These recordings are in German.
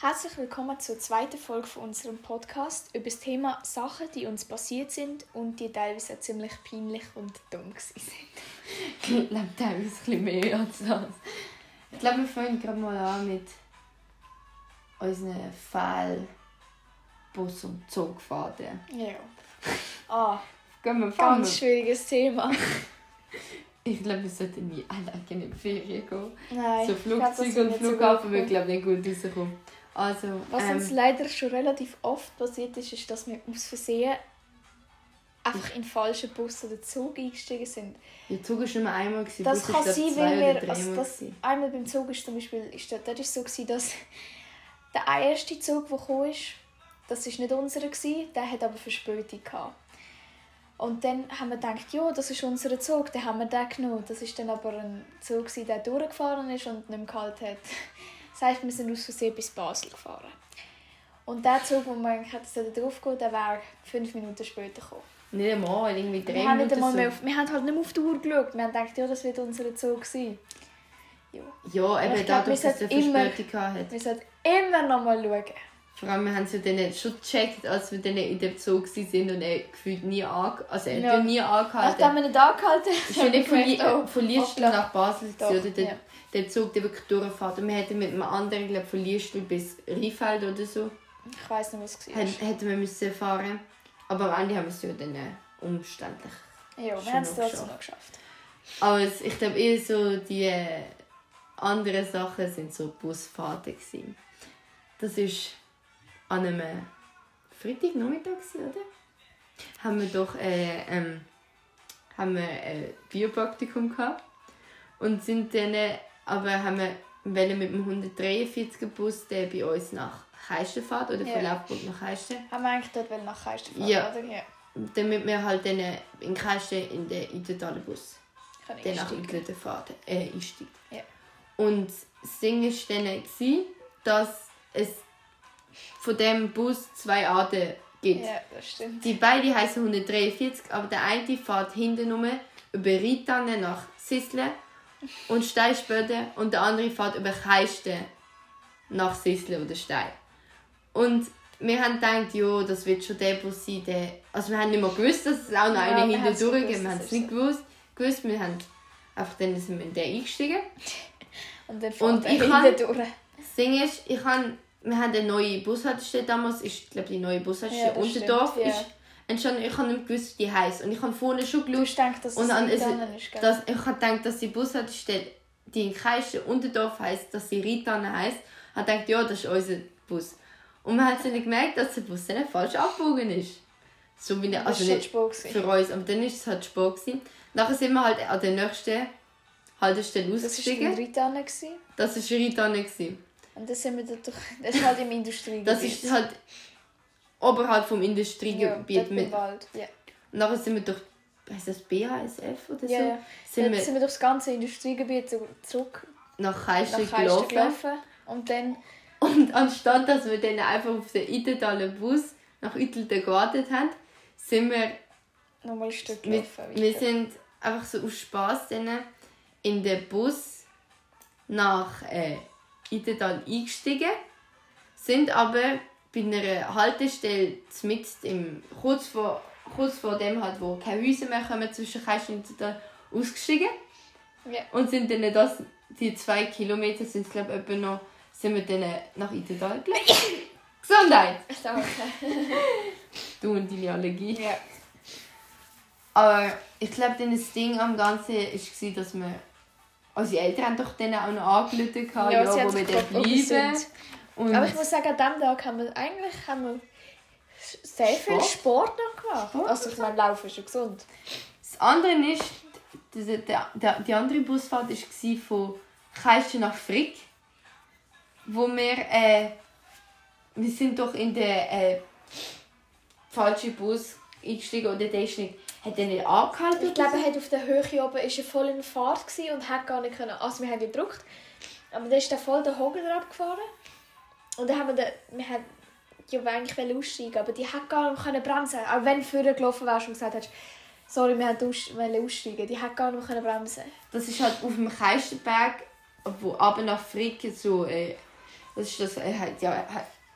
Herzlich willkommen zur zweiten Folge von unserem Podcast über das Thema Sachen, die uns passiert sind und die teilweise auch ziemlich peinlich und dumm sind. Ich glaube, teilweise ein bisschen mehr als das. Ich glaube, wir fangen gerade mal an mit unseren Fehl Bus- und Zugfahrten. Ja. Ah, Gehen wir ganz schwieriges Thema. Ich glaube, wir sollten nie alleine in die Ferien gehen. Nein, so glaub, wird und Flughafen wird, glaube ich, nicht gut rauskommen. Also, Was ähm, uns leider schon relativ oft passiert ist, ist, dass wir aus Versehen einfach in den falschen Bus oder Zug eingestiegen sind. der Zug war schon mal einmal. Gewesen, Das Bus kann sein, weil wir, also das, einmal beim Zug ist zum Beispiel, ist das, das ist so gewesen, dass der erste Zug, der kam, ist, das ist nicht unserer gewesen, der hat aber Verspätung gehabt. Und dann haben wir gedacht, ja, das ist unser Zug, dann haben wir den genommen. Das ist dann aber ein Zug, der durchgefahren ist und nicht mehr gehalten hat. Das heisst, wir sind aus Versehen bis Basel gefahren. Und der Zug, wo eigentlich hätten drauf gehen der wäre fünf Minuten später gekommen. Nicht einmal, irgendwie drei Wir haben, nicht Minuten so. mehr auf, wir haben halt nicht mehr auf die Uhr geschaut. Wir haben gedacht, ja, das wird unser Zug sein. Ja. Ja, eben glaub, dadurch, dass sollten immer- Verspätung hatte. Wir sollten immer noch mal schauen. Vor allem, wir haben es ja dann schon gecheckt, als wir dann in dem Zug waren und er gefühlt nie ange... Also er Ja. nie angehalten. Nachdem wir nicht angehalten nicht von, Li oh, nach Basel Doch, oder ja. Der Zug, der wirklich durchfährt. Und wir hätten mit einem anderen, glaube von Liestel bis Rheinfeld oder so, Ich weiss nicht, was es war. hätten, wir müssen fahren. Aber am Ende haben wir es ja dann äh, umständlich. Ja, wir haben es trotzdem geschafft. noch geschafft. Aber es, ich glaube eher so die äh, anderen Sachen sind so Busfahrten gewesen. Das ist an einem Freitagnachmittag oder? Haben wir doch äh, ähm, haben wir ein Biopraktikum gehabt und sind dann äh, aber haben wir wollen mit dem 143 Bus der bei uns nach Heisten fährt oder Ja. von Laufburg nach Heisten Haben wir eigentlich dort nach Keisten fahren, Ja. oder? Ja. damit wir halt dann äh, in Keisten in den Intertalen Bus dann nach einsteigen. Idleten fahren, äh, einsteigt. Ja. Und das Ding war dann, gewesen, dass es von dem Bus zwei Arten gibt. Ja, das stimmt. Die beiden heißen 143, aber der eine fährt hinten rum über Ritanne nach Sisle und Steinspöde und der andere fährt über Keisten nach Sisle oder Stein. Und wir haben gedacht, ja, das wird schon der Bus sein, der... Also wir haben nicht mehr gewusst, dass es auch noch Ja, einen wir hinten durchgeht. Wir haben es ist nicht gewusst. gewusst. Wir haben einfach dann sind wir in den eingestiegen. Und dann Und ich hinten durch. Das Ding ist, ich han, wir haben eine neue Bushaltestelle damals, ist, glaube die neue Bushaltestelle Ja, Unterdorf stimmt, ja. Ist entstanden. Ich habe nicht gewusst, wie die heisst. Und ich habe vorne schon geschaut, gedacht, dass Und dann ist ist, dass, ich habe gedacht, dass die Bushaltestelle, die in Kreische Unterdorf heisst, dass sie Ritanne heisst. Ich habe gedacht, ja, das ist unser Bus. Und man hat dann gemerkt, dass der Bus dann falsch abgebogen ist. So wie, Das also schon nicht Spur. für uns, aber dann war es halt Sport. Gewesen. Nachher sind wir halt an der nächsten Haltestelle Das war ausgestiegen. Ritanne. Das war Ritanne. Und dann sind wir dort durch... Das ist halt im Industriegebiet. Das ist halt oberhalb vom ja, Industriegebiet. dort mit. Wald. Ja. Und nachher sind wir durch, heißt das BASF oder so? Ja, ja. Sind wir sind wir durch das ganze Industriegebiet zu- zurück nach Keisten gelaufen. gelaufen. Und dann... Und anstatt dass wir dann einfach auf den Itetaler Bus nach Uetelten gewartet haben, sind wir, nochmal ein Stück gelaufen. wir sind einfach so aus Spass dann in den Bus nach äh, Itetal eingestiegen, sind aber bei einer Haltestelle mitten im, kurz, vor, kurz vor dem halt, wo keine Häuser mehr kommen zwischen Keisten und Itetal, ausgestiegen Ja. und sind dann das, die zwei Kilometer sind glaube ich etwa noch, sind wir dann nach Itetal gelaufen. Gesundheit! Danke. Du und deine Allergie. Ja. Aber ich glaube, dann das Ding am Ganzen war, dass wir. Unsere Eltern haben doch dann auch noch angerufen, ja, Ja, wo wir dann bleiben. Und Aber ich muss sagen, an diesem Tag haben wir eigentlich haben wir sehr viel Sport? Sport noch gemacht. Sport Also ich meine, Laufen ist ja gesund. das andere ist, der, der, die andere Busfahrt war von Keisten nach Frick, wo wir, äh, wir sind doch in den äh, falschen Bus eingestiegen oder der ist nicht, hat der nicht angehalten? Ich glaube, er hat auf der Höhe oben ist er voll in Fahrt und hat gar nicht können. Also wir haben gedruckt, aber dann ist er voll den Hogen abgefahren. Und dann haben wir, wir haben ja eigentlich aussteigen, aber die hat gar nicht bremsen. Auch wenn du vorher gelaufen wärst und gesagt hast, sorry, wir wollten aussteigen, die hat gar nicht bremsen. Das ist halt auf dem Keistenberg, wo aber nach Frick so äh, Das ist das, äh, halt, ja,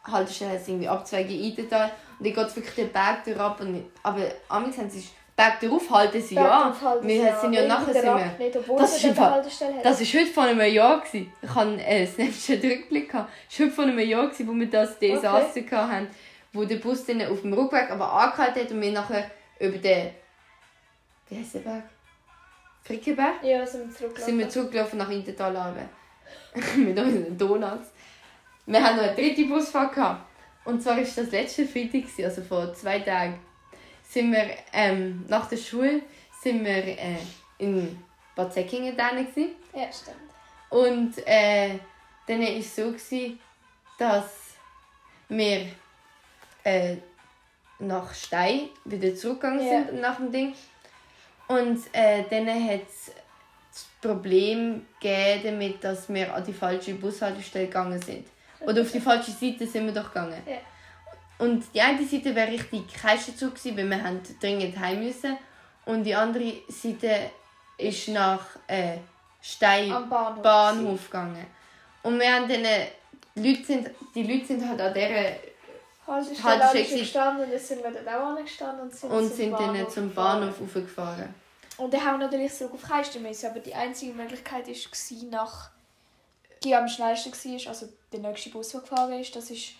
Haltestelle heißt irgendwie Abzweige Eidental. Und dann geht wirklich den Berg durch und, aber amigs haben sie Berg darauf halten sie ja. Wir sind ja nachher sind wir, nicht, das, ist Fall, das ist heute vor einem Jahr gewesen. Ich hatte einen Snapchat-Rückblick. Das war heute vor einem Jahr, gewesen, wo wir das Desaster okay. hatten, wo der Bus dann auf dem Rückweg aber angehalten hat und wir nachher über den... Wie heißt der Berg? Frickenberg? Ja, sind wir zurückgelaufen. Sind wir zurückgelaufen nach Intertal Mit unseren Donuts. Wir hatten noch eine dritte Busfahrt. Gehabt. Und zwar war das letzte Freitag, also vor zwei Tagen sind wir ähm, nach der Schule sind wir äh, in Bad Säckingen da. Ja, stimmt. Und äh, dann war es so, gewesen, dass wir äh, nach Stein wieder zurückgegangen ja. sind nach dem Ding. Und äh, dann hat es das Problem gegeben damit, dass wir an die falsche Bushaltestelle gegangen sind. Oder auf die falsche Seite sind wir doch gegangen. Ja. Und die eine Seite wäre richtig Zug gewesen, weil wir haben dringend heim müssen. Und die andere Seite ist nach äh, Stein Bahnhof, Bahnhof gegangen. Und wir haben dann, die Leute sind, die Leute sind halt an dieser Haltestelle halt gestanden und dann sind wir dann auch angestanden und sind, und zum sind Bahnhof dann zum Bahnhof aufgefahren. Und dann haben wir natürlich so auf Heiste müssen, aber die einzige Möglichkeit war nach die am schnellsten war, also der nächste Bus, der gefahren ist, das ist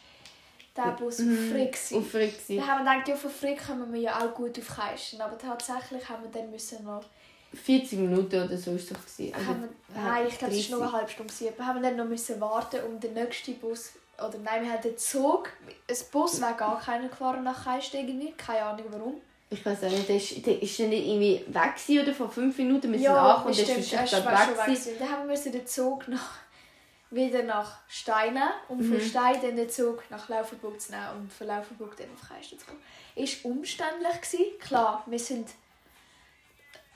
der Bus auf mhm. Frick. Auf Frick Dann haben wir gedacht, ja, von Frick kommen wir ja auch gut auf Keisten. Aber tatsächlich haben wir dann müssen noch... 40 Minuten oder so war es doch. Also, wir, nein, ich glaube, es war noch eine halbe Stunde. Wir haben dann noch müssen warten, um den nächsten Bus... Oder nein, wir hatten den Zug. Ein Bus wäre gar keiner gefahren nach Keisten irgendwie. Keine Ahnung warum. Ich weiß auch nicht, der ist, der ist nicht irgendwie weg oder vor fünf Minuten müssen ja, nachkommen und der ist schon weg. Dann haben wir den Zug noch wieder nach Steinen und mhm. von Stein dann den Zug nach Laufenburg zu nehmen und von Laufenburg dann auf Kreisten zu kommen. Es war umständlich. Gewesen. Klar, wir sind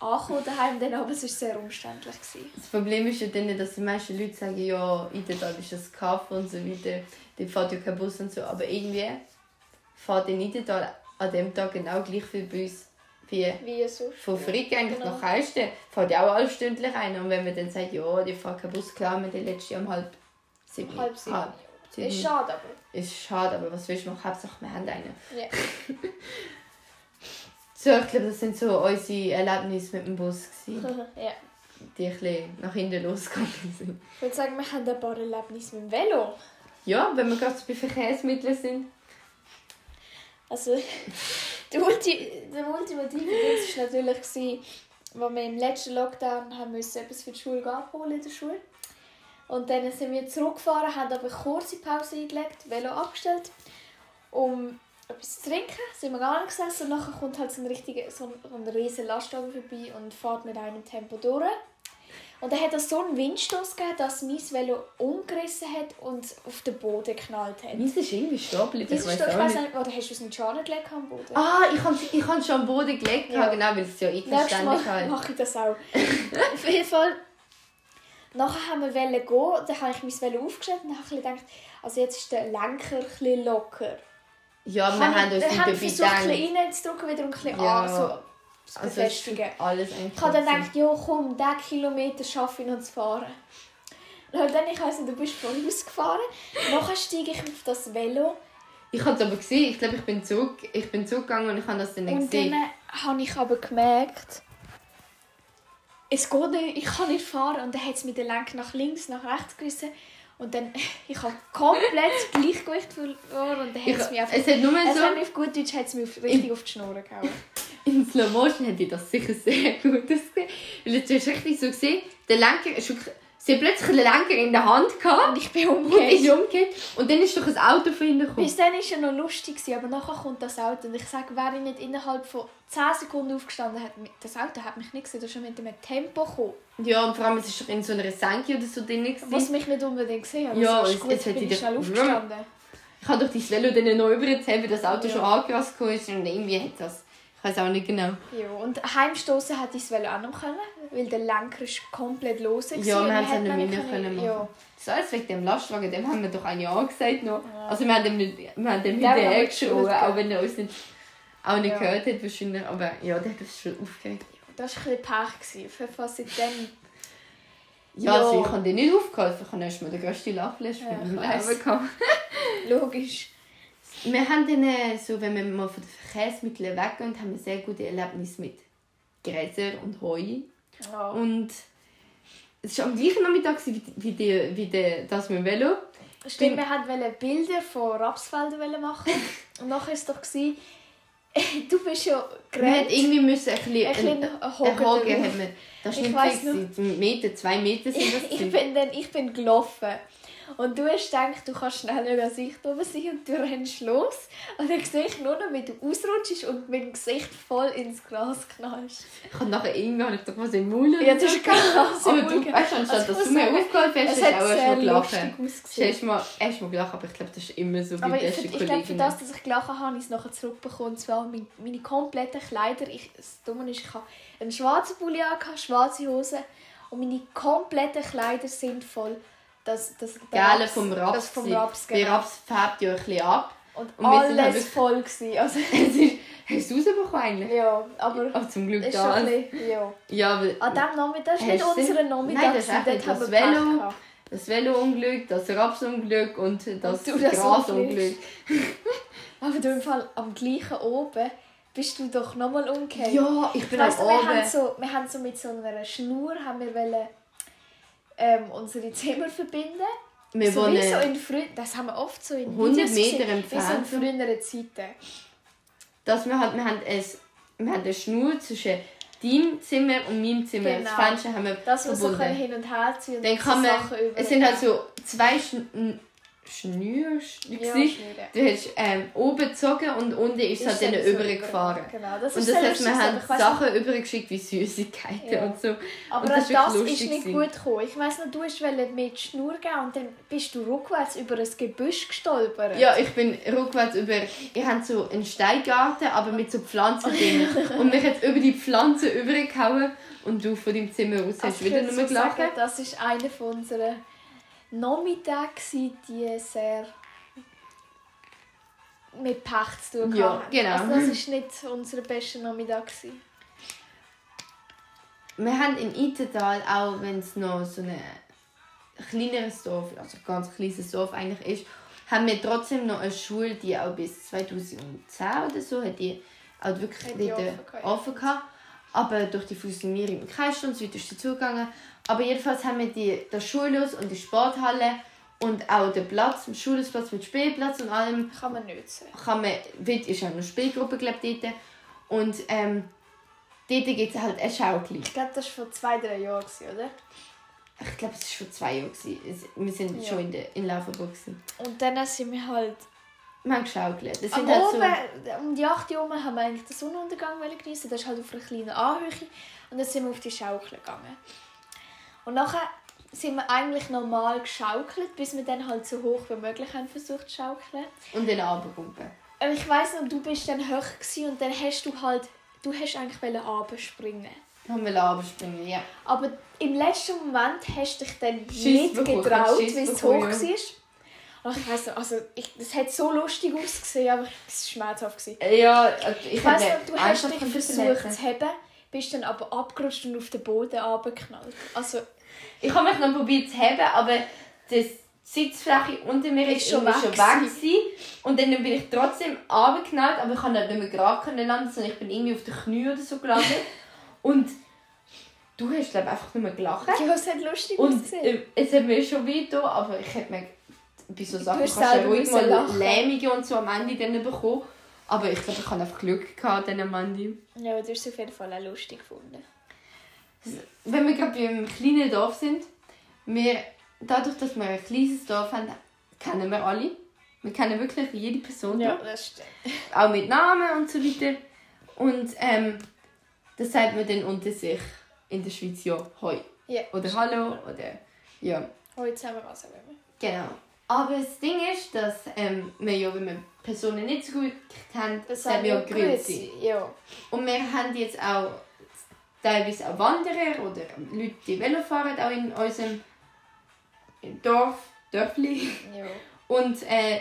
angekommen daheim, dann, aber es war sehr umständlich. Gewesen. Das Problem ist ja dann, dass die meisten Leute sagen, ja, Idedal ist das Kaff und so weiter, dann fährt ja kein Bus und so, aber irgendwie fährt in Idedal an dem Tag genau gleich viel Bus wie, wie sonst. Von Frick eigentlich genau. nach Heisten fährt ja auch halbstündlich ein. Und wenn man dann sagt, ja, die fahren kein Bus, klar, wir den letzten Jahr um halb sieben. Halb sieben. Halb, sieben. Ist schade, aber. Ist schade, aber was willst du machen? Hauptsache, wir haben einen. Ja. so, ich glaube, das sind so unsere Erlebnisse mit dem Bus. ja. Die ein bisschen nach hinten losgegangen sind. Ich würde sagen, wir haben ein paar Erlebnisse mit dem Velo. Ja, wenn wir gerade bei Verkehrsmitteln sind. Also, der, Ulti der ultimative Ding war natürlich, als wir im letzten Lockdown haben müssen etwas für die Schule abholen in der Schule. Und dann sind wir zurückgefahren, haben aber eine kurze Pause eingelegt, Velo abgestellt, um etwas zu trinken. Sind wir gar nicht gesessen und nachher kommt halt so ein, richtiger, so ein, so ein riesen Lastwagen vorbei und fährt mit einem Tempo durch. Und dann hat er so einen Windstoß gegeben, dass mein Velo umgerissen hat und auf den Boden geknallt hat. Meins ist irgendwie stehen geblieben. Ich weiß auch nicht. Oder hast du es nicht schon gelegt am Boden? Ah, ich habe ich es schon am Boden gelegt, ja. genau, weil es ja einverständlich halt. mache ich das auch. auf jeden Fall. Nachher haben wir gehen, dann habe ich mein Velo aufgestellt und habe gedacht, also jetzt ist der Lenker ein locker. Ja, wir haben uns nicht dabei gedacht. Ich habe versucht, ein bisschen wieder ein bisschen ja. an, so zu also befestigen. Alles ich habe dann gedacht, ja komm, diesen Kilometer schaffe ich noch zu fahren. Und dann, ich weiss nicht, du bist vorausgefahren. Nachher steige ich auf das Velo. Ich habe es aber gesehen. Ich glaube, ich bin zurück, ich bin zurückgegangen und ich habe das dann nicht gesehen. Und dann habe ich aber gemerkt, es geht nicht, ich kann nicht fahren. Und dann hat es mit der Lenk nach links, nach rechts gerissen. Und dann, ich habe komplett Gleichgewicht verloren und dann hat es mich einfach... Es hat nur so... Also auf gut Deutsch hat es mich richtig auf die Schnur gehauen. In Slow Motion hätte ich das sicher sehr gut gesehen. Weil jetzt hast du richtig so gesehen, der Lenker ist wirklich... Sie hat plötzlich einen Lenker in der Hand gehabt. Und ich bin umgekehrt. Und, ist umgekehrt. und dann ist doch ein Auto von ihnen gekommen. Bis dann war es ja noch lustig, aber nachher kommt das Auto. Und ich sage, wäre ich nicht innerhalb von 10 Sekunden aufgestanden, hat das Auto hat mich nicht gesehen. Das ist schon mit dem Tempo gekommen. Ja, und vor allem, es ist doch in so einer Senke oder so drin. Was mich nicht unbedingt gesehen hat. Ja, es, gut, es ich schnell aufgestanden. Ich habe doch dein Velo dann noch übergezogen, weil das Auto ja. schon angerast ist und irgendwie hat das weiß auch nicht genau. Ja, und heimstoßen hätte ich es auch noch können, weil der Lenker ist komplett los war. Ja, wir haben es nicht mehr können machen. Ja. Das alles wegen dem Lastwagen, dem haben wir doch ein Jahr gesagt noch. Ja. Also wir haben dem, nicht, wir haben dem hinterher auch wenn er uns nicht, auch nicht ja. gehört hat wahrscheinlich. Aber ja, der hat uns schon aufgeregt. Das war ein bisschen Pech. Für was seitdem Ja, Ja. also ich habe dir nicht aufgeholfen. Ich habe erst mal den grössten Lachflash Ja, von ich meinem. Logisch. Wir haben dann, äh, so, wenn wir mal von den Verkehrsmitteln weggehen, haben wir sehr gute Erlebnisse mit Gräser und Heu. Ja. Und es war am gleichen Nachmittag wie, wie, die, wie die, das mit dem Velo. Stimmt, wir wollten Bilder von Rapsfeldern machen. Und nachher war es doch, gewesen, du bist ja Wir gerannt. irgendwie müssen ein bisschen... Ein bisschen drauf. haben wir. Das ist Ich nicht fix. Meter, zwei Meter sind das. Ich bin, dann, ich bin gelaufen. Und du hast gedacht, du kannst schneller als ich oben sein und du rennst los. Und dann sehe ich nur noch, wie du ausrutschst und mit dem Gesicht voll ins Gras knallst. Ich habe nachher irgendwann ich doch was im Mund. Ja, das ist krass. Aber du, weißt du, anstatt Also ich dass du mir aufgeholfen hast, hast du auch erst sehr mal gelacht. lustig Du ausgesehen. hast mal, hast mal gelacht, aber ich glaube, das ist immer so bei Aber ich, glaube, für das, dass ich gelacht habe, habe ich es nachher zurückbekommen. Und zwar meine, meine kompletten Kleider. Ich, das Dumme ist, ich habe einen schwarzen Pulli angehabt, schwarze Hose. Und meine kompletten Kleider sind voll. Das, das, der Raps- vom Raps. Das vom. Raps, Der genau. Raps färbt ja ein bisschen ab. Und, Und alles voll gewesen. Also, Es ist, hast du es rausbekommen eigentlich? ja, aber Aber zum Glück ist da. bisschen, ja. Ja, aber An diesem Nachmittag, das ist nicht unser Nein, Nachmittag, das ist das Velo. das Velo-Unglück, das Rapsunglück und das, du das Grasunglück. Aber du im Fall am gleichen oben bist du doch nochmal umgekehrt. Ja, ich bin Weißt am wir Oben. haben, so, wir haben so mit so einer Schnur haben wir wollen, ähm, unsere Zimmer verbinden. Wir so wie so wohnen in das haben wir oft so in 100 Videos Meter entfernt. So in früheren Zeiten. dass wir, halt, wir, haben ein, wir haben eine Schnur zwischen deinem Zimmer und meinem Zimmer. Genau. Das Fenster haben wir Das, was so verbunden. können hin und her ziehen und Dann so kann man, Sachen es sind halt so zwei Schn Schnüre, ja, gewesen. Du hast ähm, oben gezogen und unten ist es halt dann übergefahren. Genau, das Und ist das heißt, wir haben Sachen übergeschickt wie Süßigkeiten Ja. und so. Aber Und das das, ist ist nicht gewesen. gut gekommen. Ich weiss noch, du hast mit die Schnur gehen und dann bist du rückwärts über ein Gebüsch gestolpert. Ja, ich bin rückwärts über. Ihr habt so einen Steingarten, aber mit so Pflanzen drin. und mich hat über die Pflanzen übergehauen und du von deinem Zimmer aus hast Also wieder nur so sagen, gelacht. das war einer von unseren Nachmittagen, gewesen, die sehr mit Pech zu tun Ja, genau. Also das war nicht unser bester Nachmittag. Gewesen. Wir haben in Itental, auch wenn es noch so ein kleineres Dorf, also ein ganz kleines Dorf eigentlich ist, haben wir trotzdem noch eine Schule, die auch bis 2010 oder so hat die auch wirklich Hat die offen offen gehabt. Aber durch die Fusionierung mit Kreisstand so ist sie zugegangen. Aber jedenfalls haben wir die, das Schulhaus und die Sporthalle und auch den Platz, den Schulhausplatz mit Spielplatz und allem Kann man sehen. kann man, wird ist auch eine Spielgruppe glaub, dort. Und ähm, dort gibt es halt eine Schaukel. Ich glaube, das war vor zwei, drei Jahren, oder? Ich glaube, es war vor zwei Jahren. Wir sind Ja. schon in, der, in Laufenburg. Und dann sind wir halt... Wir haben geschaukelt. Das sind halt so, oben, um die 8 Uhr haben wir eigentlich den Sonnenuntergang geniessen. Das ist halt auf einer kleinen Anhöhe. Und dann sind wir auf die Schaukel gegangen. Und nachher sind wir eigentlich normal geschaukelt, bis wir dann halt so hoch wie möglich haben versucht zu schaukeln. und den Abendgumpen. Und ich weiss noch, du bist dann hoch und dann hast du halt... Du hast eigentlich runterspringen. Haben wir abspringen, ja. Aber im letzten Moment hast du dich dann Schiss nicht bekommen, getraut, weil es hoch ja. war. Und ich weiss noch, also ich, es hat so lustig ausgesehen, aber es war schmerzhaft. Gewesen. Ja, also ich Ich weiss noch, du hast dich versucht zu heben, bist dann aber abgerutscht und auf den Boden runtergeknallt. Also, Ich habe mich noch probiert zu heben, aber die Sitzfläche unter mir Ist ist schon weg schon weg gewesen. Und dann bin ich trotzdem runtergeknallt, aber ich konnte halt nicht mehr gerade landen, sondern ich bin irgendwie auf den Knien oder so gelandet. und du hast glaube einfach nur gelacht. ja, es hat lustig Und äh, es hat mir schon weh getan, aber ich hätte mir bei so Sachen kannst du ruhig mal lachen. Lähmungen und so am Ende dann bekommen. Aber ich glaube, ich habe einfach Glück gehabt dann am Ende. Ja, aber du hast es auf jeden Fall auch lustig gefunden. Wenn wir gerade beim kleinen Dorf sind, wir, dadurch, dass wir ein kleines Dorf haben, kennen wir alle. Wir kennen wirklich jede Person. Ja, da. das stimmt. Auch mit Namen und so weiter. Und ähm, das sagt man dann unter sich in der Schweiz ja Hoi. Ja. Oder Hallo oder ja. Heute zusammen was auch immer. Genau. Aber das Ding ist, dass ähm, wir ja, wenn wir Personen nicht so gut kennen, Das sagen wir ja Grüezi. Ja. Und wir haben jetzt auch teilweise auch Wanderer oder Leute, die Velo fahren, auch in unserem Dorf, Dörfli. ja. Und äh,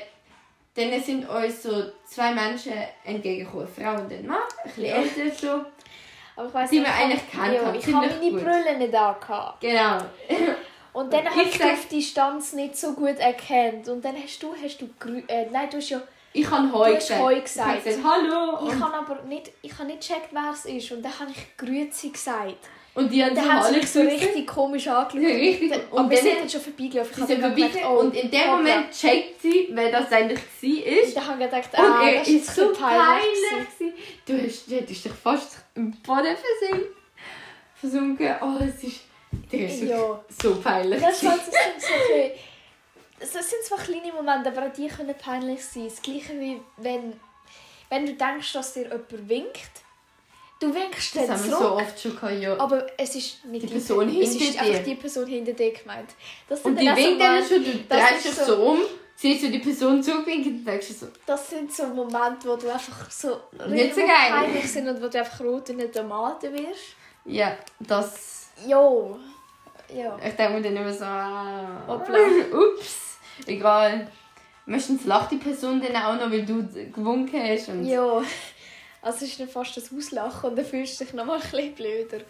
dann sind uns so zwei Menschen entgegengekommen, eine Frau und ein Mann, ein bisschen Ja. älter so. Aber ich weiss Die nicht, ich eigentlich kennt ja. Ich habe meine gut. Brille nicht angehabt. Genau. Und dann Und habe ich ich sag- auf Distanz nicht so gut erkannt. Und dann hast du, hast du, äh, nein, du hast ja, Ich habe Heu hast gesagt. Heu Ich gesagt. habe gesagt, hallo. ich habe aber nicht, ich habe nicht gecheckt, wer es ist. Und dann habe ich Grüezi gesagt. und die haben Und dann so haben sie mich so richtig komisch angeschaut. Ja, richtig. Und, Und aber wir sind dann schon vorbeigelaufen. Ich Sie sind dann vorbei gedacht, oh, und in dem hoppla. Moment checkt sie, wer das eigentlich war. Und dann habe ich gedacht, Und ah, er das ist so peinlich. Du, hast, du hättest dich fast im Boden versinken. versunken. Oh, es ist, ist Ja. so peinlich. Das, halt, das, sind so das sind zwar kleine Momente, aber auch die können peinlich sein. Das gleiche wie wenn, wenn du denkst, dass dir jemand winkt. Du winkst das dann wir so zurück, oft schon gehabt, ja. aber es ist nicht Die Person es hinter ist einfach dir. die Person hinter dir gemeint. Das Und die dann so winkt dann schon, du drehst dich so um, siehst du die Person zurückwinken und denkst du so, Das sind so Momente, wo du einfach so Nicht so geil. peinlich sind und wo du einfach rot in den Tomaten wirst. ja, das... Jo. Ja. Ich denke mir dann immer so, ah, Hoppla. ups, egal. Meistens lacht die Person dann auch noch, weil du gewunken hast. Und Ja. Also ist dann fast das Auslachen und dann fühlst du dich noch mal ein bisschen blöder.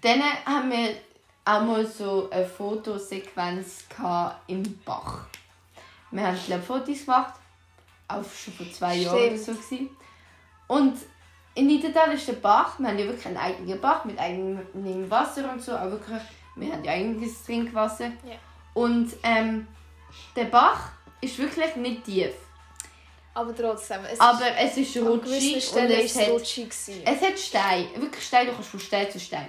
Dann haben wir auch mal so eine Fotosequenz im Bach. Wir haben glaub, Fotos gemacht, auch schon vor zwei Jahren oder so. Stimmt. Gewesen. Und in Niedertal ist der Bach, wir haben ja wirklich einen eigenen Bach mit eigenem Wasser und so, auch wirklich, wir haben ja eigenes Trinkwasser. Ja. Und ähm, der Bach ist wirklich nicht tief. Aber trotzdem, es Aber es ist ist, an gewissen rutschig und es ist es hat rutschig es hat Steine, wirklich Steine, du kannst von Stein zu Stein.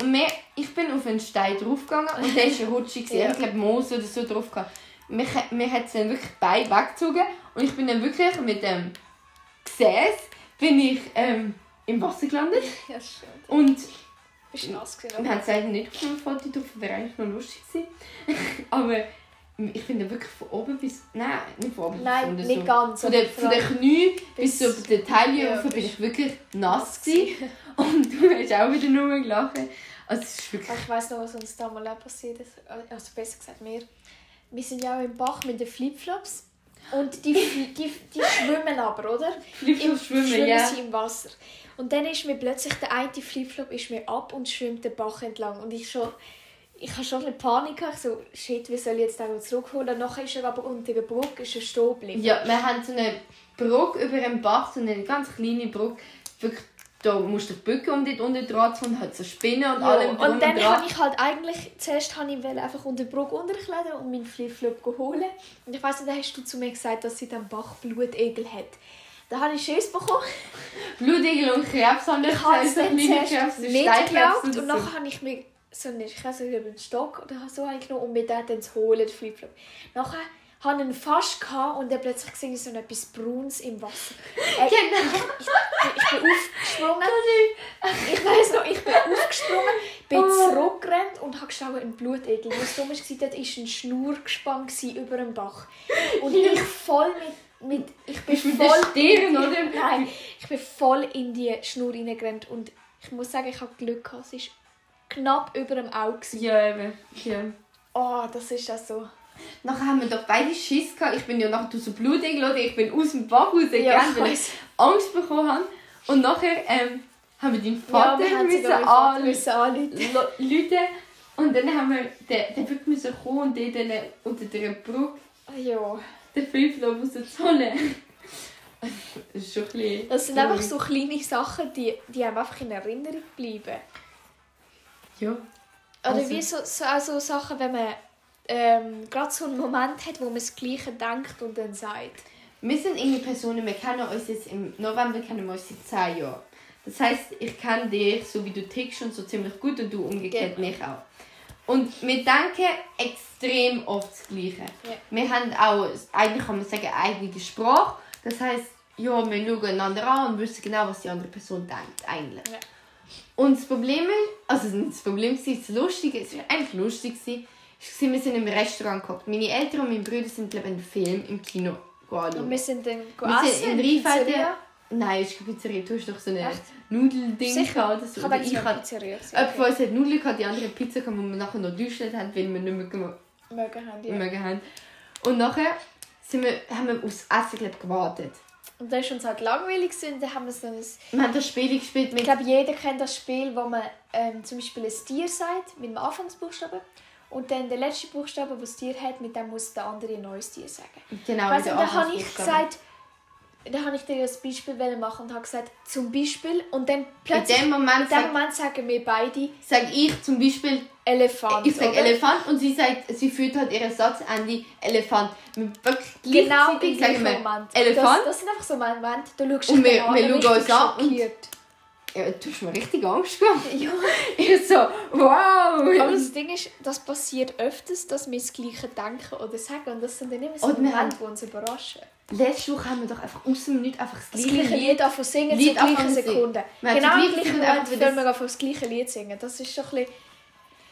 Und wir, ich bin auf einen Stein draufgegangen und der ist ja rutschig. Ja. Ich glaube, Moos oder so drauf gehabt. Mir, mir hat es dann wirklich die Beine weggezogen und ich bin dann wirklich mit dem Gesäß bin ich ähm, im Wasser gelandet. Ja, stimmt. Und Bist du nass gewesen? wir haben es leider nicht dem Foto drauf, wäre eigentlich noch lustig gewesen. Aber ich dann wirklich von oben bis... Nein, nicht von oben Nein, bis nicht so. ganz. Von aber von den Knie bis, bis- so den Taille Ja, rauf bin ich wirklich nass gewesen. Und du hast auch wieder nur gelacht. Also es ist wirklich... Ich weiss noch, was uns da mal auch passiert ist. Also besser gesagt, wir. Wir sind ja auch im Bach mit den Flipflops. Und die, die, die schwimmen aber, oder? Flipflops schwimmen, ja. sie im Wasser. Und dann ist mir plötzlich der eine Flipflop ist mir ab und schwimmt den Bach entlang. Und ich schon... Ich hatte schon ein bisschen Panik. Ich so, shit, wie soll ich jetzt den zurückholen? Und nachher ist er aber unter der Brücke ist er stehen geblieben. Ja, wir haben so eine Brücke über einen Bach, so eine ganz kleine Brücke. Wirklich, da musst du dich bücken, um dort unten dran zu kommen. Hat so Spinnen und Ja, allem drum und dann dran. habe ich halt eigentlich, zuerst habe ich einfach unter die Brücke unterklettern und meinen Flipflop holen. Und ich weiss nicht, da hast du zu mir gesagt, dass sie den Bach Blutegel hat. Da habe ich Schiss bekommen. Blutegel und Krebs haben das Ich habe es dann zuerst nicht geglaubt und nachher habe ich mir so einen, ich ob einen Stock oder so eingenommen und mir den dann zu holen, den Flipflop. Nachher hatte ich ihn fast gehabt und dann plötzlich sehe ich so etwas Braunes im Wasser. Äh, ich, ich bin aufgesprungen. Ich weiß noch, ich bin aufgesprungen, bin Oh. zurückgerannt und habe geschaut, ein Blutegel. Was dumm war, dort war ein Schnur gewesen über dem Bach. Und ich voll mit, mit ich bin mit voll Stirn, in die, oder? Nein, ich bin voll in die Schnur reingerannt und ich muss sagen, ich habe Glück gehabt. Es war knapp über dem Auge. gewesen. Ja, eben. Ja. Oh, das ist ja so. Nachher haben wir doch beide Schiss gehabt. Ich bin ja nachher durch so oder? Ich bin aus dem Bach rausgerannt, Ja, ich weil ich. Angst bekommen habe. Und nachher ähm, haben wir deinen Vater ja, wir haben müssen Vater müssen anrufen. Und dann haben wir, der, der wird müssen kommen und den dann unter der Brücke Oh, ja. den Flipflop rauszuholen. Das ist schon ein bisschen... Das sind einfach so kleine Sachen, die, die einem einfach in Erinnerung bleiben. Ja. Oder Also- wie so, so, auch so Sachen, wenn man ähm, gerade so einen Moment hat, wo man das Gleiche denkt und dann sagt. Wir sind irgendwie Personen, wir kennen uns jetzt im November kennen wir uns seit 10 Jahren. Das heisst, ich kenne dich, so wie du tickst und so ziemlich gut und du umgekehrt Genau. mich auch. Und wir denken extrem oft das Gleiche. Ja. Wir haben auch, eigentlich kann man sagen, eigene Sprache. Das heisst, ja, wir schauen einander an und wissen genau, was die andere Person denkt, eigentlich. Ja. Und das Problem, also nicht das Problem, war das Lustige, es war eigentlich lustig, ist, wir sind im Restaurant geguckt. Meine Eltern und meine Brüder sind, glaube ich, einen Film im Kino anschauen. Und wir sind dann Wir sind in. Pizzeria. Nein, es ist keine Pizzeria. Du hast doch so ein? Nudelding gehabt so. Ich habe ich eine hatte Pizzeria. Jemand von uns hat Nudeln gehabt, die andere Pizza gehabt, die wir nachher noch durchgestellt haben, weil wir nicht mehr gemo- Mögen haben mögen haben. Und nachher sind wir, haben wir aufs Essen glaub, ich, gewartet. Und dann war uns halt langweilig und dann haben wir so ein... Wir haben das Spiel gespielt Ich mit... glaube, jeder kennt das Spiel, wo man ähm, zum Beispiel ein Tier sagt, mit dem Anfangsbuchstaben. Und dann der letzte Buchstabe, den das Tier hat, mit dem muss der andere ein neues Tier sagen. Genau, Weißt mit du, den da habe ich gesagt, da habe ich dir ein Beispiel machen und habe gesagt, zum Beispiel, und dann In plötzlich, dem Moment in dem sage Moment sagen wir beide sag ich zum Beispiel, Elefant. ich sage? Elefant und sie sagt, sie führt halt ihren Satzende Elefant. Wir wirklich Genau im gleichen Moment. Elefant. Das, das sind einfach so Momente, du schaust Und dich wir- an, wir schauen uns du an und-. Ja, du hast mir richtig Angst gemacht. Ja. Ich so, wow. Aber das Ding ist, das passiert öfters, dass wir das Gleiche denken oder sagen. Und das sind dann immer so Und Momente, die uns überraschen. Letzte Woche haben wir doch einfach aus dem Nichts einfach das Das gleiche gleiche Lied. Anfangen singen Lied zur gleichen. Sekunde. Genau im gleichen Moment das- wir einfach das gleiche Lied singen. Das ist schon ein bisschen...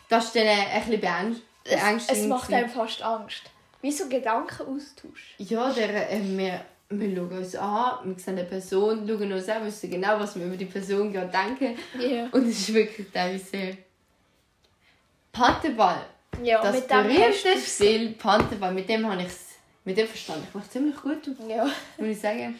Das ist dann ein bisschen beängst- Es, beängstigend. es macht einem fast Angst. Wie so Gedankenaustausch. Ja, der, äh, wir, wir schauen uns an, wir sehen eine Person, schauen uns an, wissen genau, was wir über die Person gerade denken. Ja. Und es ist wirklich teilweise sehr... Panteball. Ja, Das mit dem berühmte Spiel Panteball, mit dem habe ich mit dem verstanden. Ich mache ziemlich gut, Ja. muss ich sagen.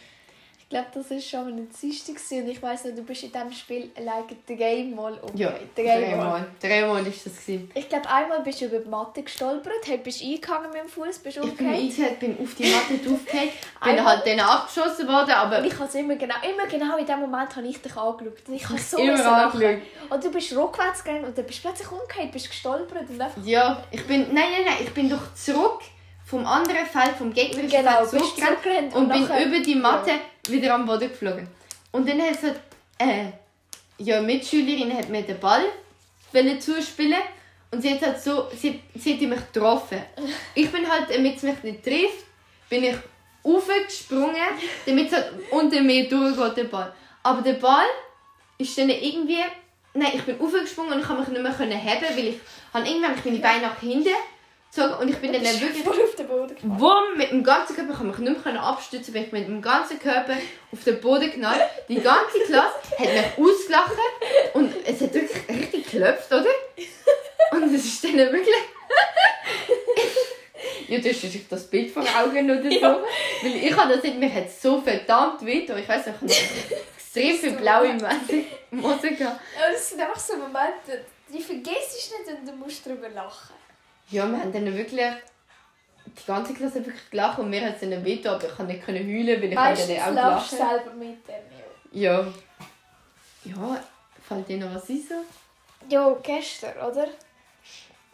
Ich glaube, das war schon ein Dienstag und ich weiss noch, du bist in diesem Spiel like the game mal umgekehrt. Ja, dreimal. Dreimal ist das. Gewesen. Ich glaube, einmal bist du über die Matte gestolpert, hey, bist eingehangen mit dem Fuß, bist Ich bin umgekehrt. eingesetzt, bin auf die Matte draufgefallen, bin halt dann abgeschossen worden, aber Und ich habe es immer genau, immer genau in dem Moment habe ich dich angeschaut. Und ich habe so immer angeschaut. Und du bist rückwärts gegangen und dann bist du plötzlich umgekehrt, bist gestolpert und einfach... Ja, ich bin. Nein, nein, nein, ich bin doch zurück vom anderen Feld, vom gegnerischen Genau, Feld zurückgerannt und, und bin nachher- über die Matte wieder am Boden geflogen. Und dann hat es halt, äh, ja, Mitschülerin hat mir den Ball wollen zuspielen und sie hat halt so, sie, sie hat mich getroffen. Ich bin halt, damit es mich nicht trifft, bin ich aufgesprungen, damit es halt unter mir durchgeht, der Ball. Aber der Ball ist dann irgendwie, nein, ich bin aufgesprungen und ich konnte mich nicht mehr heben, weil ich habe irgendwann ich meine Beine nach hinten gezogen und ich bin dann wirklich voll auf den Boden gefallen. Wumm, mit dem ganzen Körper, ich konnte mich nicht mehr abstützen, bin ich mit dem ganzen Körper auf den Boden knallt. Die ganze Klasse hat mich ausgelacht und es hat wirklich richtig geklopft, oder? Und es ist dann wirklich... ja, du hast sich das Bild vor Augen oder so. Ja. Weil ich habe das nicht, mir hat so verdammt weh getan. Ich weiß nicht, ich habe extrem viel blaue Mose gehabt. Aber es sind einfach so Momente, die vergisst du nicht und du musst darüber lachen. Ja, wir haben dann wirklich... Die ganze Klasse wirklich gelacht und mir hat es dann weh getan, aber ich konnte nicht heulen, weil ich habe Meistens dann auch gelacht. du selber mit dem. Ja. Ja. Ja, fällt dir noch was ein? Ja, gestern, oder?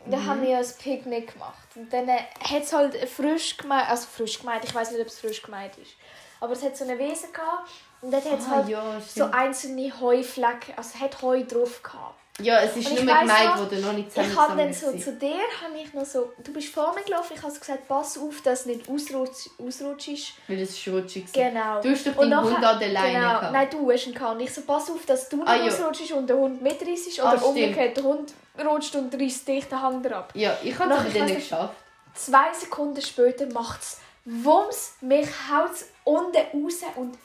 Da Mhm. haben wir ja ein Picknick gemacht. Und dann äh, hat es halt frisch gemeint, also frisch gemeint, ich weiß nicht, ob es frisch gemeint ist. Aber es hat so eine Wesen gehabt und dort hat es Ah, halt ja, so einzelne Heuflecken, also es hat Heu drauf gehabt. Ja, es ist mehr weiss gemeint, noch, wo du noch nicht Ich habe zusammen dann so zu dir, habe ich noch so, du bist vor mir gelaufen, ich habe so gesagt, pass auf, dass du nicht ausrutsch, ausrutschst. Weil es schrutschig war. Genau. Du hast doch deinen nachher- Hund an der Leine Genau, gehabt. nein, du hast ihn gehabt. Ich so, pass auf, dass du nicht Ah, ja. ausrutschst und der Hund mitreißt. Ah, Oder stimmt. umgekehrt, der Hund rutscht und reißt dich den Hang ab. Ja, ich habe es dann geschafft. Zwei Sekunden später macht es Wumms, mich haut es unten raus und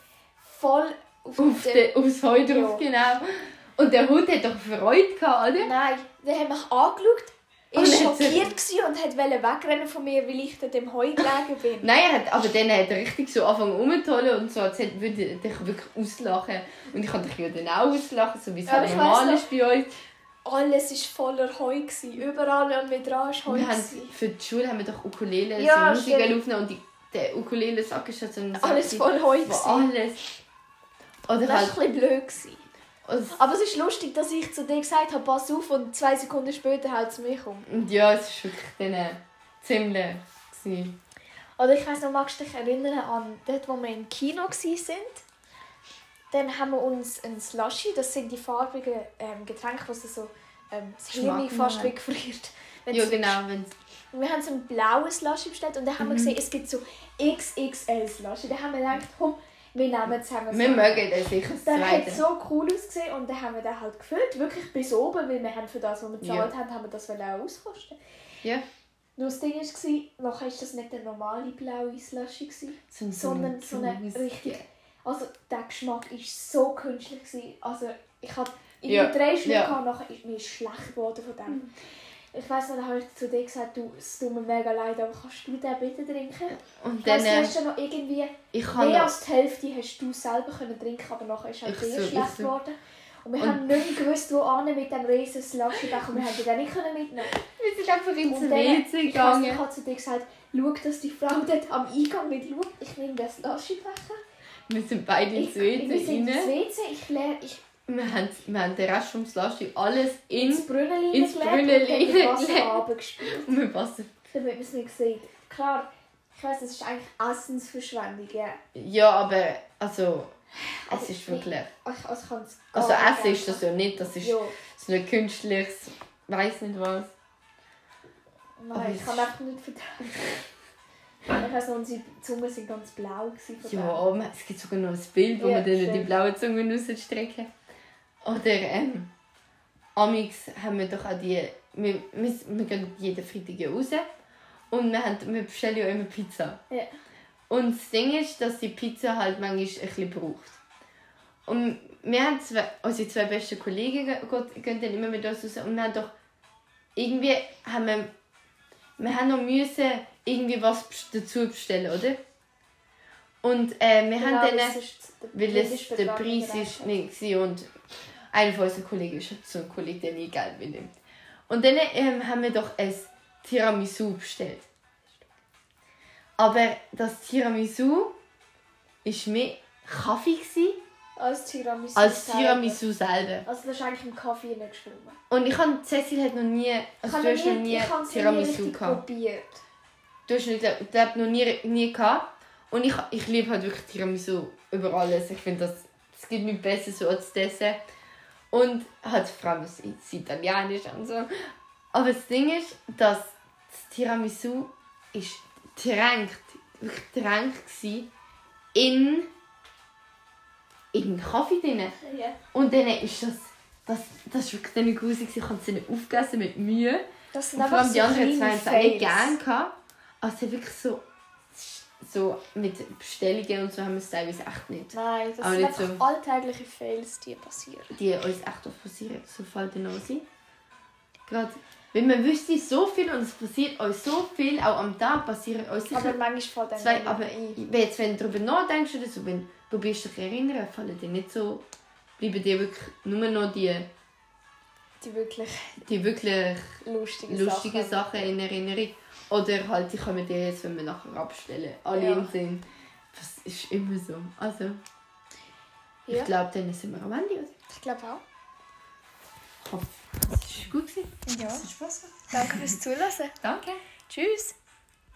voll auf, Auf den... den, aufs Heu drauf, genau. Und der Hund hat doch Freude gehabt, oder? Nein, der hat mich angeschaut, hat sie- schockiert und wollte wegrennen von mir, weil ich da dem Heu gelegen bin. Nein, er hat, aber dann hat er richtig so angefangen rumzuholen und so, als würde er dich wirklich auslachen. Und ich kann dich ja dann auch auslachen, so wie es ich normal ist bei uns. Alles war voller Heu. Gewesen. Überall an mir dran war Heu. Wir haben, für die Schule haben wir doch Ukulele, Ja, so Musik aufgenommen und die, der Ukulele-Sack ist halt so ein Sack, Alles voll Heu. alles... Oder Das war halt... ein bisschen blöd. Gewesen. Aber es ist lustig, dass ich zu dir gesagt habe, pass auf und zwei Sekunden später hält es mich um. und ja, es war wirklich dann äh, ziemlich... Gewesen. Oder ich weiß noch, magst du dich erinnern an dort, wo wir im Kino waren? Dann haben wir uns ein Slushy, das sind die farbigen ähm, Getränke, die so ähm, das Hirn fast wegfriert. Ja, genau, wenn Und wir haben so ein blaues Slushy bestellt und dann Mhm. haben wir gesehen, es gibt so XXL Slushy. Dann haben wir gedacht, komm, wir nehmen zusammen so. wir mögen das sicher das Der hat so cool ausgesehen und dann haben wir den halt gefüllt, wirklich bis oben, weil wir haben für das, was wir Ja. gezahlt haben, haben wir das auch auskosten. Ja, Nur das Ding war, nachher war das nicht der normale blaue Slushy, so ein sondern so eine richtig... Also der Geschmack war so künstlich. Gewesen. Also ich hatte Ja, drei Schluck ja. nachher ist mir schlecht geworden von dem. Ich noch, dann habe ich zu dir gesagt, du, es tut mir mega leid, aber kannst du den bitte trinken? Und Ich dann, weiss, du äh, hast ja noch irgendwie, mehr als die Hälfte hast du selber können trinken aber nachher ist halt sehr so, schlecht geworden. Und wir Und- haben nicht mehr gewusst, wo an mit dem riesen Slushy-Becher, wir haben den nicht können mitnehmen wir sind einfach ins Und WC ich weiss, ich gegangen. habe zu dir gesagt, schau, dass die Frau dort am Eingang nicht schaut, ich nehme den Slushy-Becher. Wir sind beide ins Ich, wir sind ins WC rein. WC, ich leer, ich Wir haben, wir haben den Rest vom Slushy alles in ins Brünneli ins Brünneli und geleert. runtergespült. mit Wasser. damit man es nicht sieht. Klar, ich weiss, das ist eigentlich Essensverschwendung, ja. Ja, aber also, Aber es ist ich- wirklich... Ich, also ich kann es Also Essen ist das ja nicht, das ist Ja, so ein künstliches... weiß nicht was. Aber nein, ich es kann ist- einfach nicht vertragen. Ich weiss noch, unsere Zungen sind ganz blau. Ja, es gibt sogar noch ein Bild, wo Ja, man dann die stimmt. blaue Zunge rausstrecken. Oder ähm, Amix haben wir doch auch die... Wir, wir, wir gehen jeden Freitag ja raus und wir, haben, wir bestellen ja immer Pizza. Ja. Und das Ding ist, dass die Pizza halt manchmal ein bisschen braucht. Und wir haben zwei, unsere zwei besten Kollegen gehen dann immer mit uns raus und wir haben doch irgendwie haben wir, wir haben noch müssen irgendwie was dazu bestellen, oder? Und äh, wir Genau, haben dann, weil es der Preis nicht ist erreicht. nicht war und einer von unseren Kollegen ist so ein Kollege, der nie Geld mitnimmt. Und dann ähm, haben wir doch ein Tiramisu bestellt. Aber das Tiramisu war mehr Kaffee gewesen Als Tiramisu. als selber. Tiramisu selber. Also das ist eigentlich im Kaffee nicht geschwommen. Und ich habe, Cecil hat noch nie, also du hast noch nie Tiramisu gehabt. probiert. Du hast nicht, glaub, noch nie, nie gehabt. Und ich, ich liebe halt wirklich Tiramisu über alles. Ich finde, das, das gibt mir besser so als Dessert. Und halt vor allem das Italienisch und so. Aber das Ding ist, dass das Tiramisu ist tränkt, wirklich tränkt in in Kaffee drin. Ja. Und dann ist das, das, das ist wirklich dann grusig. Ich habe es nicht aufgegessen mit Mühe. Das sind Und vor allem die so anderen zwei haben es auch nicht gern gehabt. Also wirklich so, so mit Bestellungen und so haben wir es teilweise echt nicht. Nein, das Aber sind einfach so. alltägliche Fails, die passieren. Die uns echt oft passieren. So fällt die Nase. Gerade, weil man wüsste so viel und es passiert uns so viel, auch am Tag passieren uns sicher Aber manchmal fällt zwei, aber ein. wenn jetzt, wenn du darüber nachdenkst oder so, wenn du probierst dich erinnern, fallen dir nicht so, bleiben dir wirklich nur noch die, Die wirklich die wirklich lustigen, lustige Sachen. Sachen in Erinnerung. Oder halt, die kommen dir jetzt, wenn wir nachher abstellen, alle Ja. im Sinn. Das ist immer so. Also, Ja, ich glaube, dann sind wir am Ende. Oder? ich glaube auch. Ich hoffe, es war gut. gewesen. Ja. Es hat Spaß gemacht. Danke fürs Zuhören. Danke. Tschüss.